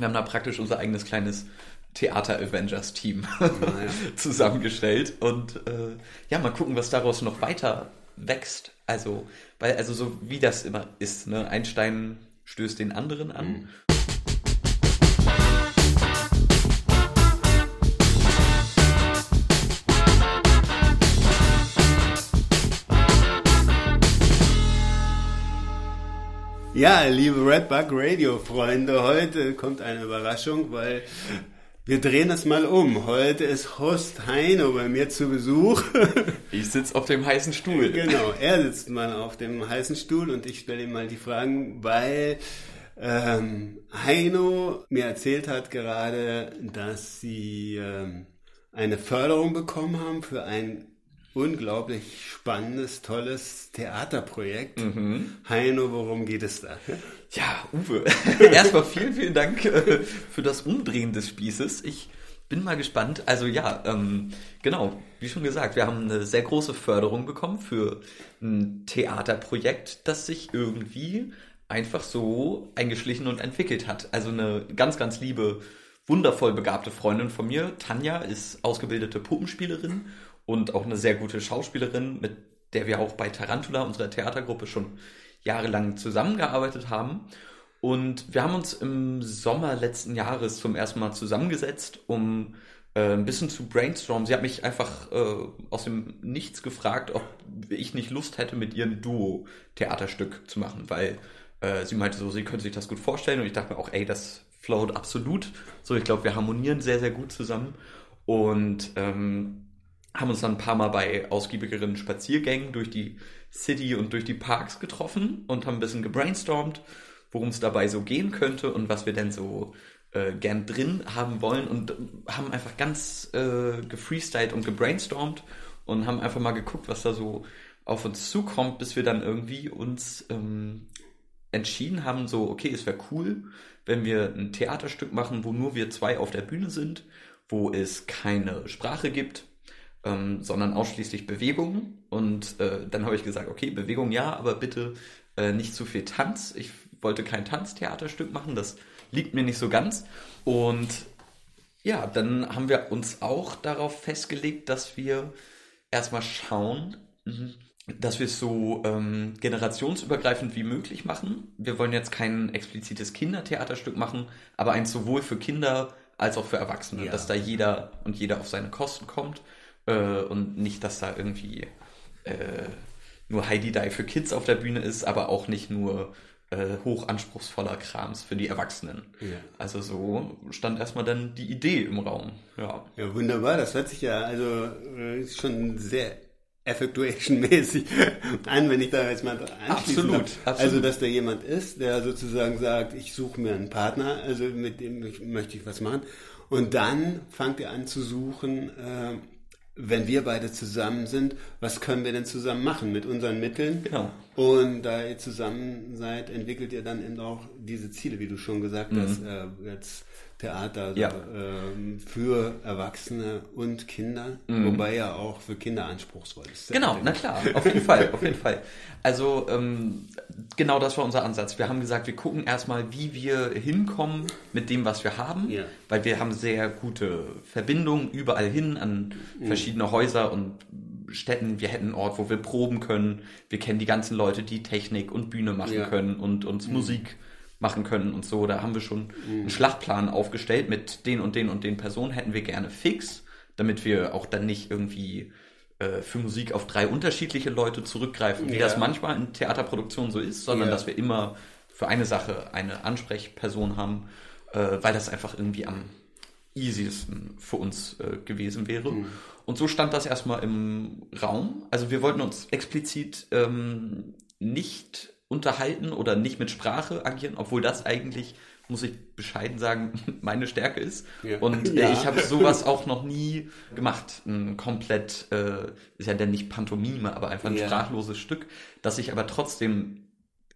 Wir haben da praktisch unser eigenes kleines Theater-Avengers-Team ja. zusammengestellt. Und äh, ja, mal gucken, was daraus noch weiter wächst. Also, weil, also so wie das immer ist, ne? Ein Stein stößt den anderen an. Mhm. Ja, liebe Redbug Radio Freunde, heute kommt eine Überraschung, weil wir drehen es mal um. Heute ist Host Heino bei mir zu Besuch. Ich sitze auf dem heißen Stuhl. Genau, er sitzt mal auf dem heißen Stuhl und ich stelle ihm mal die Fragen, weil ähm, Heino mir erzählt hat gerade, dass sie ähm, eine Förderung bekommen haben für ein unglaublich spannendes, tolles Theaterprojekt. Mhm. Heino, worum geht es da? Ja, Uwe, erstmal vielen, vielen Dank äh, für das Umdrehen des Spießes. Ich bin mal gespannt. Also ja, ähm, genau, wie schon gesagt, wir haben eine sehr große Förderung bekommen für ein Theaterprojekt, das sich irgendwie einfach so eingeschlichen und entwickelt hat. Also eine ganz, ganz liebe, wundervoll begabte Freundin von mir, Tanja, ist ausgebildete Puppenspielerin und auch eine sehr gute Schauspielerin, mit der wir auch bei Tarantula, unserer Theatergruppe, schon jahrelang zusammengearbeitet haben. Und wir haben uns im Sommer letzten Jahres zum ersten Mal zusammengesetzt, um äh, ein bisschen zu brainstormen. Sie hat mich einfach äh, aus dem Nichts gefragt, ob ich nicht Lust hätte, mit ihr ein Duo-Theaterstück zu machen, weil äh, sie meinte so, sie könnte sich das gut vorstellen und ich dachte mir auch, ey, das float absolut. So, ich glaube, wir harmonieren sehr, sehr gut zusammen. Und ähm, haben uns dann ein paar Mal bei ausgiebigeren Spaziergängen durch die City und durch die Parks getroffen und haben ein bisschen gebrainstormt, worum es dabei so gehen könnte und was wir denn so äh, gern drin haben wollen und haben einfach ganz äh, gefreestylt und gebrainstormt und haben einfach mal geguckt, was da so auf uns zukommt, bis wir dann irgendwie uns ähm, entschieden haben, so, okay, es wäre cool, wenn wir ein Theaterstück machen, wo nur wir zwei auf der Bühne sind, wo es keine Sprache gibt, ähm, sondern ausschließlich Bewegung. Und äh, dann habe ich gesagt, okay, Bewegung ja, aber bitte äh, nicht zu viel Tanz. Ich wollte kein Tanztheaterstück machen, das liegt mir nicht so ganz. Und ja, dann haben wir uns auch darauf festgelegt, dass wir erstmal schauen, mhm, dass wir es so ähm, generationsübergreifend wie möglich machen. Wir wollen jetzt kein explizites Kindertheaterstück machen, aber eins sowohl für Kinder als auch für Erwachsene, ja. dass da jeder und jeder auf seine Kosten kommt äh, und nicht, dass da irgendwie äh, nur Heidi Die für Kids auf der Bühne ist, aber auch nicht nur äh, hochanspruchsvoller Krams für die Erwachsenen. Ja. Also so stand erstmal dann die Idee im Raum. Ja, ja wunderbar. Das hört sich ja also äh, schon sehr Effectuation-mäßig an, wenn ich da jetzt mal absolut, absolut. Also, dass da jemand ist, der sozusagen sagt, ich suche mir einen Partner, also mit dem möchte ich was machen. Und dann fangt ihr an zu suchen, äh, wenn wir beide zusammen sind, was können wir denn zusammen machen mit unseren Mitteln? Genau. Und da ihr zusammen seid, entwickelt ihr dann eben auch diese Ziele, wie du schon gesagt mhm. hast, äh, jetzt Theater ja. ähm, für Erwachsene und Kinder, mhm. wobei ja auch für Kinder anspruchsvoll ist. Genau, na klar, auf jeden Fall, auf jeden Fall. Also ähm, genau das war unser Ansatz. Wir haben gesagt, wir gucken erstmal, wie wir hinkommen mit dem, was wir haben, ja. weil wir haben sehr gute Verbindungen überall hin an mhm. verschiedene Häuser und Städten. Wir hätten einen Ort, wo wir proben können. Wir kennen die ganzen Leute, die Technik und Bühne machen ja. können und uns mhm. Musik machen können und so. Da haben wir schon mhm. einen Schlachtplan aufgestellt mit den und den und den Personen hätten wir gerne fix, damit wir auch dann nicht irgendwie äh, für Musik auf drei unterschiedliche Leute zurückgreifen, wie ja. das manchmal in Theaterproduktionen so ist, sondern ja. dass wir immer für eine Sache eine Ansprechperson haben, äh, weil das einfach irgendwie am easiesten für uns äh, gewesen wäre. Mhm. Und so stand das erstmal im Raum. Also wir wollten uns explizit ähm, nicht unterhalten oder nicht mit Sprache agieren, obwohl das eigentlich, muss ich bescheiden sagen, meine Stärke ist. Ja. Und äh, ja. ich habe sowas auch noch nie gemacht. Ein komplett, äh, ist ja dann nicht Pantomime, aber einfach ein ja. sprachloses Stück, das sich aber trotzdem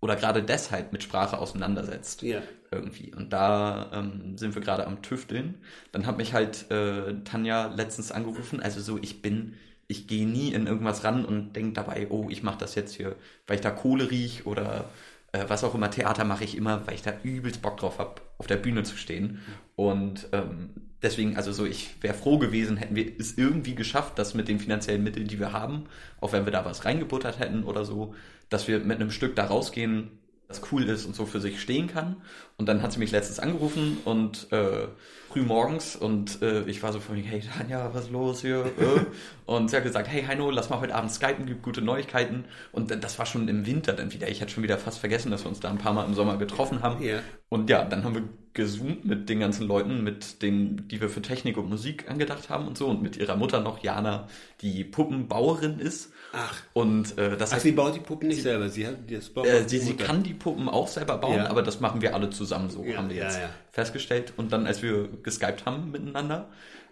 oder gerade deshalb mit Sprache auseinandersetzt. Ja. Irgendwie. Und da ähm, sind wir gerade am Tüfteln. Dann hat mich halt äh, Tanja letztens angerufen, also so, ich bin ich gehe nie in irgendwas ran und denke dabei, oh, ich mache das jetzt hier, weil ich da Kohle riech oder äh, was auch immer, Theater mache ich immer, weil ich da übelst Bock drauf habe, auf der Bühne zu stehen. Und ähm, deswegen, also so, ich wäre froh gewesen, hätten wir es irgendwie geschafft, dass mit den finanziellen Mitteln, die wir haben, auch wenn wir da was reingebuttert hätten oder so, dass wir mit einem Stück da rausgehen, das cool ist und so für sich stehen kann. Und dann hat sie mich letztens angerufen und äh, früh morgens und äh, ich war so von mir, hey Tanja, was ist los hier? Äh? und sie hat gesagt, hey Heino, lass mal heute Abend skypen, gibt gute Neuigkeiten. Und das war schon im Winter dann wieder. Ich hatte schon wieder fast vergessen, dass wir uns da ein paar Mal im Sommer getroffen haben. Ja. Und ja, dann haben wir gezoomt mit den ganzen Leuten, mit denen, die wir für Technik und Musik angedacht haben und so. Und mit ihrer Mutter noch, Jana, die Puppenbauerin ist. Ach. Und äh, das Ach, heißt, sie baut die Puppen nicht selber, sie hat das baut äh, sie, sie kann die Puppen auch selber bauen, Ja. aber das machen wir alle zusammen so, Ja, haben wir jetzt ja. Festgestellt. Und dann, als wir geskypt haben miteinander,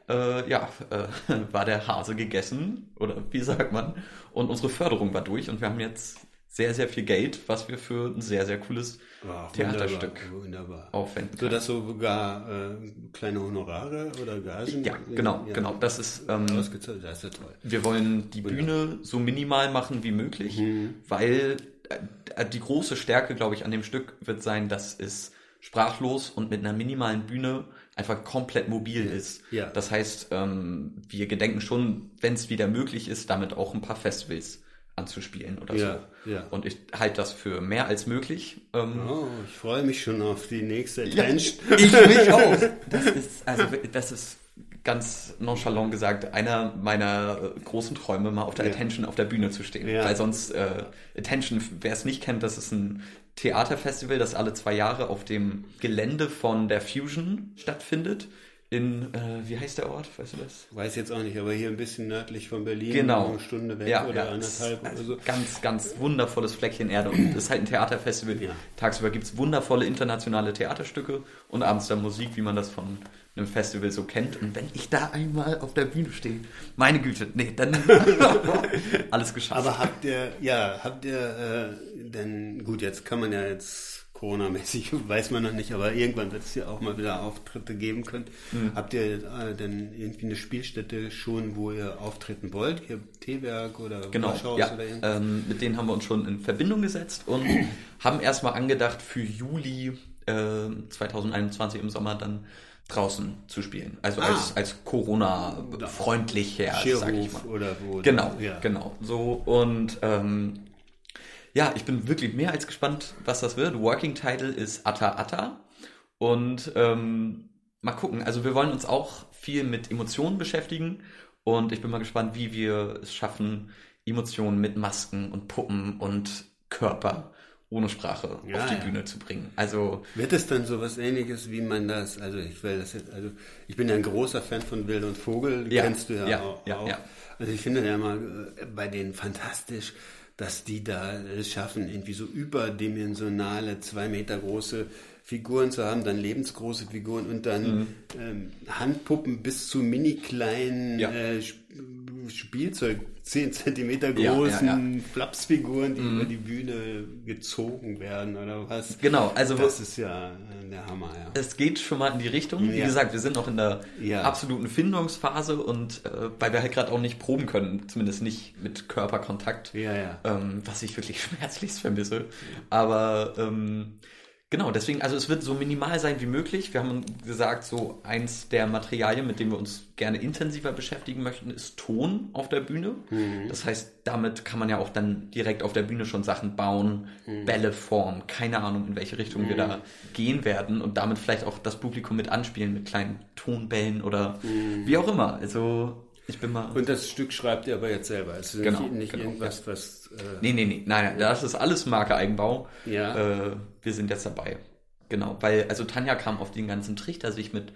äh, ja, äh, war der Hase gegessen, oder wie sagt man, und unsere Förderung war durch und wir haben jetzt sehr, sehr viel Geld, was wir für ein sehr, sehr cooles Ach, Theaterstück Wunderbar, wunderbar. aufwenden So können. dass sogar äh, kleine Honorare oder Gagen. Ja, genau, genau. Das ist, ähm, ausgezahlt. Das ist ja toll. Wir wollen die Bühne so minimal machen wie möglich, Mhm. weil äh, die große Stärke, glaube ich, an dem Stück wird sein, dass es sprachlos und mit einer minimalen Bühne einfach komplett mobil ist. Ja. Das heißt, ähm, wir gedenken schon, wenn es wieder möglich ist, damit auch ein paar Festivals anzuspielen oder Ja, so. ja. Und ich halte das für mehr als möglich. Ähm, Oh, ich freue mich schon auf die nächste ja, Attention. ich mich auch. Das ist, also, das ist ganz nonchalant gesagt einer meiner äh, großen Träume, mal auf der Ja. Attention auf der Bühne zu stehen. Ja. Weil sonst, äh, Attention, wer es nicht kennt, das ist ein Theaterfestival, das alle zwei Jahre auf dem Gelände von der Fusion stattfindet. In, äh, wie heißt der Ort? Weißt du das? Weiß jetzt auch nicht, aber hier ein bisschen nördlich von Berlin, Genau. eine Stunde weg Ja, oder ja. anderthalb Also oder so. Ganz, ganz wundervolles Fleckchen Erde. Und es ist halt ein Theaterfestival. Ja. Tagsüber gibt's wundervolle internationale Theaterstücke und abends dann Musik, wie man das von einem Festival so kennt. Und wenn ich da einmal auf der Bühne stehe, meine Güte, nee, dann alles geschafft. Aber habt ihr, ja, habt ihr, äh, denn, gut, jetzt kann man ja jetzt Corona-mäßig, weiß man noch nicht, aber irgendwann wird es ja auch mal wieder Auftritte geben können. Mhm. Habt ihr äh, denn irgendwie eine Spielstätte schon, wo ihr auftreten wollt? Hier Teewerk oder Genau, Waschhaus ja, oder irgendwas? ähm, mit denen haben wir uns schon in Verbindung gesetzt und haben erstmal angedacht, für Juli äh, 2021 im Sommer dann draußen zu spielen. Also Ah. als, als Corona-freundlicher, sag ich mal. oder wo? Genau, ja. genau. So und ähm, ja, ich bin wirklich mehr als gespannt, was das wird. Working Title ist Atta Atta und ähm, mal gucken. Also wir wollen uns auch viel mit Emotionen beschäftigen und ich bin mal gespannt, wie wir es schaffen, Emotionen mit Masken und Puppen und Körper ohne Sprache Ja, auf die ja. Bühne zu bringen. Also Wird es dann so was ähnliches, wie man das, also ich will das jetzt, also ich bin ja ein großer Fan von Wild und Vogel, Ja, kennst du ja, auch. ja. Also ich finde ja immer äh, bei denen fantastisch, dass die da es schaffen, irgendwie so überdimensionale, zwei Meter große Figuren zu haben, dann lebensgroße Figuren und dann ähm, Handpuppen bis zu mini kleinen Mhm. Ja. äh, Spielzeug, 10 Zentimeter Ja, ja, großen ja. Flapsfiguren, die über die Bühne gezogen werden oder was. Genau, also Das ist ja äh, der Hammer, ja. es geht schon mal in die Richtung. Wie Ja. gesagt, wir sind noch in der Ja. absoluten Findungsphase und äh, weil wir halt gerade auch nicht proben können, zumindest nicht mit Körperkontakt, Ja, ja. ähm, was ich wirklich schmerzlichst vermisse. Aber ähm, genau, deswegen, also es wird so minimal sein wie möglich. Wir haben gesagt, so eins der Materialien, mit denen wir uns gerne intensiver beschäftigen möchten, ist Ton auf der Bühne. Das heißt, damit kann man ja auch dann direkt auf der Bühne schon Sachen bauen, Bälle formen, keine Ahnung, in welche Richtung wir da gehen werden und damit vielleicht auch das Publikum mit anspielen mit kleinen Tonbällen oder wie auch immer. Also ich bin mal. Und das Stück schreibt ihr aber jetzt selber. Also Genau, nicht, nicht genau, irgendwas, was. Äh, Nee, nee, nee, nein, nein, das ist alles Marke Eigenbau. Ja. Äh, wir sind jetzt dabei. Genau, weil, also Tanja kam auf den ganzen Trichter, sich mit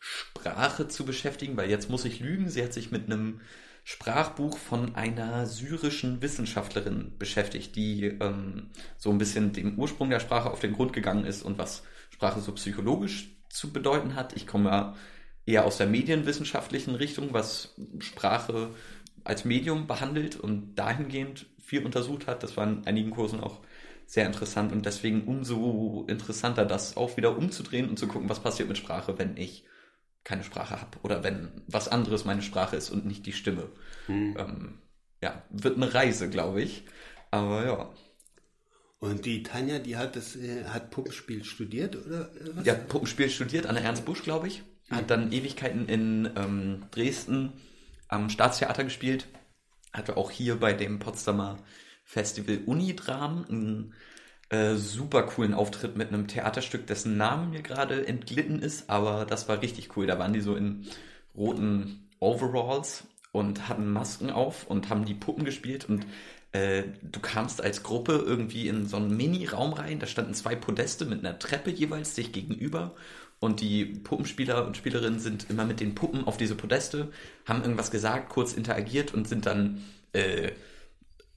Sprache zu beschäftigen, weil jetzt muss ich lügen, sie hat sich mit einem Sprachbuch von einer syrischen Wissenschaftlerin beschäftigt, die ähm, so ein bisschen dem Ursprung der Sprache auf den Grund gegangen ist und was Sprache so psychologisch zu bedeuten hat. Ich komme ja eher aus der medienwissenschaftlichen Richtung, was Sprache als Medium behandelt und dahingehend viel untersucht hat. Das war in einigen Kursen auch sehr interessant und deswegen umso interessanter, das auch wieder umzudrehen und zu gucken, was passiert mit Sprache, wenn ich keine Sprache habe oder wenn was anderes meine Sprache ist und nicht die Stimme. Ähm, ja, wird eine Reise, glaube ich. Aber ja. Und die Tanja, die hat das, äh, hat Puppenspiel studiert, oder was? Ja, Puppenspiel studiert an der Ernst Busch, glaube ich. Hat dann Ewigkeiten in ähm, Dresden am Staatstheater gespielt. Hatte auch hier bei dem Potsdamer Festival Unidram einen äh, super coolen Auftritt mit einem Theaterstück, dessen Namen mir gerade entglitten ist, aber das war richtig cool. Da waren die so in roten Overalls und hatten Masken auf und haben die Puppen gespielt und äh, du kamst als Gruppe irgendwie in so einen Mini-Raum rein, da standen zwei Podeste mit einer Treppe jeweils sich gegenüber und die Puppenspieler und Spielerinnen sind immer mit den Puppen auf diese Podeste, haben irgendwas gesagt, kurz interagiert und sind dann äh,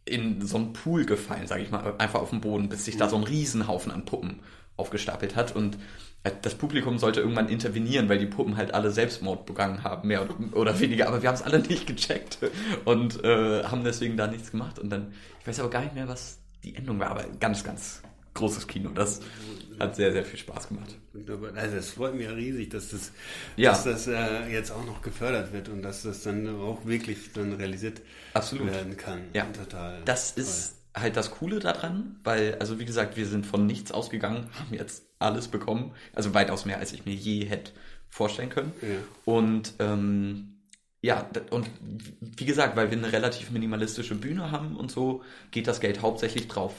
in so einen Pool gefallen, sage ich mal, einfach auf den Boden, bis sich da so ein Riesenhaufen an Puppen aufgestapelt hat und äh, das Publikum sollte irgendwann intervenieren, weil die Puppen halt alle Selbstmord begangen haben, mehr oder weniger. Aber wir haben es alle nicht gecheckt und äh, haben deswegen da nichts gemacht. Und dann, ich weiß aber gar nicht mehr, was die Endung war, aber ganz, ganz großes Kino. Das hat sehr, sehr viel Spaß gemacht. Also es freut mich ja riesig, dass das, Ja. dass das äh, jetzt auch noch gefördert wird und dass das dann auch wirklich dann realisiert Absolut. werden kann. Ja. Total. Das ist halt das Coole daran, weil, also wie gesagt, wir sind von nichts ausgegangen, haben jetzt alles bekommen. Also weitaus mehr, als ich mir je hätte vorstellen können. Ja. Und ähm, ja, und wie gesagt, weil wir eine relativ minimalistische Bühne haben und so, geht das Geld hauptsächlich drauf,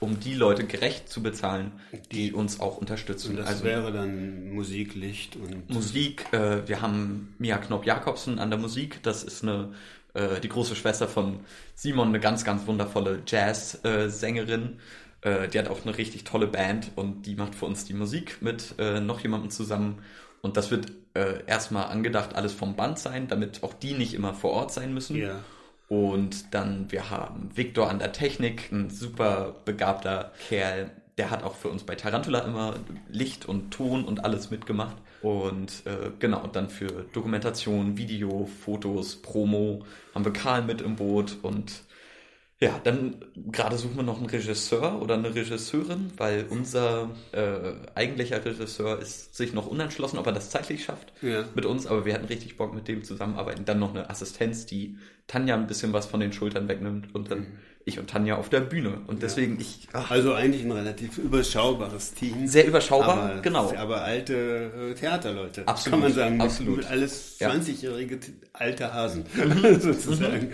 um die Leute gerecht zu bezahlen, die uns auch unterstützen. Das also wäre dann Musik, Licht und Musik, äh, wir haben Mia Knopp-Jakobsen an der Musik, das ist eine, äh, die große Schwester von Simon, eine ganz, ganz wundervolle Jazz-Sängerin. Äh, die hat auch eine richtig tolle Band und die macht für uns die Musik mit äh, noch jemandem zusammen. Und das wird äh, erstmal angedacht, alles vom Band sein, damit auch die nicht immer vor Ort sein müssen. Ja. Und dann, wir haben Victor an der Technik, ein super begabter Kerl. Der hat auch für uns bei Tarantula immer Licht und Ton und alles mitgemacht. Und äh, genau, dann für Dokumentation, Video, Fotos, Promo haben wir Karl mit im Boot. Und ja, dann gerade suchen wir noch einen Regisseur oder eine Regisseurin, weil unser äh, eigentlicher Regisseur ist sich noch unentschlossen, ob er das zeitlich schafft Ja. mit uns, aber wir hatten richtig Bock mit dem zusammenarbeiten. Dann noch eine Assistenz, die Tanja ein bisschen was von den Schultern wegnimmt und dann ich und Tanja auf der Bühne. Und deswegen ich ach, Also eigentlich ein relativ überschaubares Team. sehr überschaubar, aber, genau. Aber alte äh, Theaterleute. Absolut, Kann man sagen. absolut. Alles Ja. 20-jährige t- alte Hasen. sozusagen.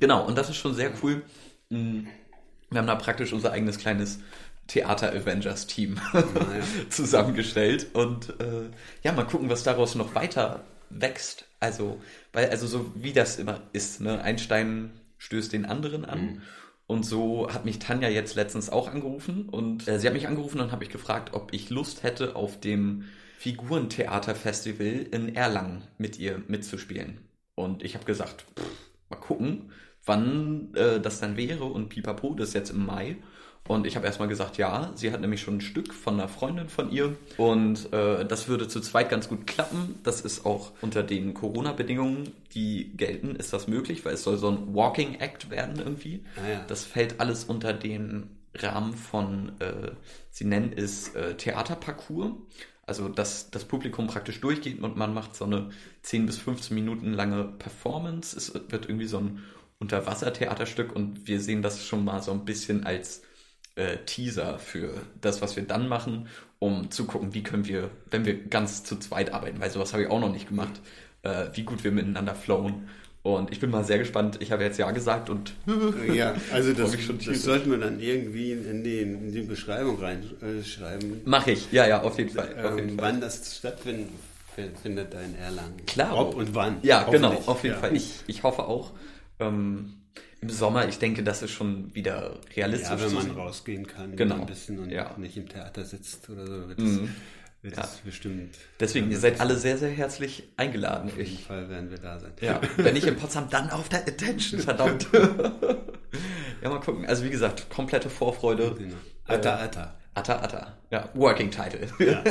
Genau, und das ist schon sehr cool. Mm, Wir haben da praktisch unser eigenes kleines Theater-Avengers-Team zusammengestellt. Und äh, ja, mal gucken, was daraus noch weiter wächst. Also, weil, also so wie das immer ist, ne? Ein Stein stößt den anderen an. Und so hat mich Tanja jetzt letztens auch angerufen und äh, sie hat mich angerufen und habe ich gefragt, ob ich Lust hätte, auf dem Figurentheater-Festival in Erlangen mit ihr mitzuspielen. Und ich habe gesagt, pff, mal gucken, wann äh, das dann wäre und pipapo, das ist jetzt im Mai. Und ich habe erstmal gesagt, ja, sie hat nämlich schon ein Stück von einer Freundin von ihr und äh, das würde zu zweit ganz gut klappen. Das ist auch unter den Corona-Bedingungen, die gelten, ist das möglich, weil es soll so ein Walking Act werden irgendwie. Ah ja. Das fällt alles unter den Rahmen von, äh, sie nennen es äh, Theaterparcours. Also, dass das Publikum praktisch durchgeht und man macht so eine 10 bis 15 Minuten lange Performance. Es wird irgendwie so ein Unterwassertheaterstück und wir sehen das schon mal so ein bisschen als äh, Teaser für das, was wir dann machen, um zu gucken, wie können wir, wenn wir ganz zu zweit arbeiten, weil sowas habe ich auch noch nicht gemacht, äh, wie gut wir miteinander flowen. Und ich bin mal sehr gespannt. Ich habe jetzt ja gesagt und Ja, also das, das sollten wir dann irgendwie in die, in die Beschreibung reinschreiben, mache ich. Ja, ja, auf jeden Fall. Auf jeden ähm, Fall. wann das stattfinden findet da in Erlangen. Klar. Ob und wann. Ja, genau, auf jeden ja. Fall. Ich, ich hoffe auch. Ähm, Im Sommer, ich denke, das ist schon wieder realistisch. Ja, wenn man rausgehen kann, Genau. ein bisschen und Ja. nicht im Theater sitzt oder so, wird, Mhm. Wird Ja. das bestimmt. Deswegen, ihr seid alle sehr, sehr herzlich eingeladen. Auf jeden Ich, Fall werden wir da sein. ja, wenn nicht in Potsdam, dann auf der Attention, verdammt. ja, mal gucken. Also wie gesagt, komplette Vorfreude. Genau. Atta, atta. Atta Atta. Ja, Working Title. Ja.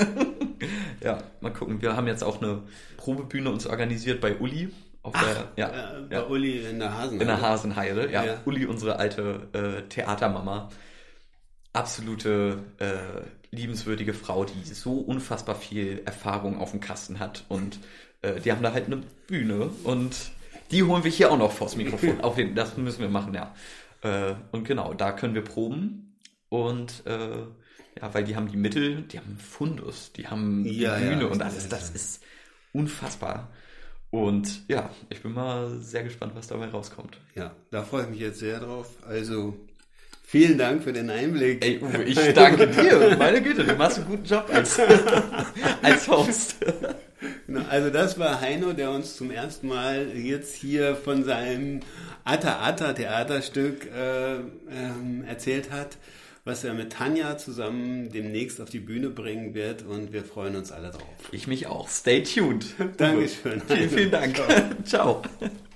ja, mal gucken. Wir haben jetzt auch eine Probebühne uns organisiert bei Uli. Auf der, ja, Äh, bei ja, Uli in der Hasen. in der Hasenheide. Ja, Ja. Uli, unsere alte äh, Theatermama. Absolute äh, liebenswürdige Frau, die so unfassbar viel Erfahrung auf dem Kasten hat. Und äh, die haben da halt eine Bühne und die holen wir hier auch noch vors Mikrofon. auf jeden, das müssen wir machen, ja. Äh, und genau, da können wir proben. Und äh, ja, weil die haben die Mittel, die haben Fundus, die haben die Ja, ja, Bühne das und alles. Das ist unfassbar. Und ja, ich bin mal sehr gespannt, was dabei rauskommt. Ja, da freue ich mich jetzt sehr drauf. Also, vielen Dank für den Einblick. Ey, Uwe, ich danke dir. Meine Güte, du machst einen guten Job als, als Host. Also das war Heino, der uns zum ersten Mal jetzt hier von seinem Atta Atta Theaterstück äh, ähm, erzählt hat, was er mit Tanja zusammen demnächst auf die Bühne bringen wird und wir freuen uns alle drauf. Ich mich auch. Stay tuned. Dankeschön. Vielen, vielen Dank. Ciao.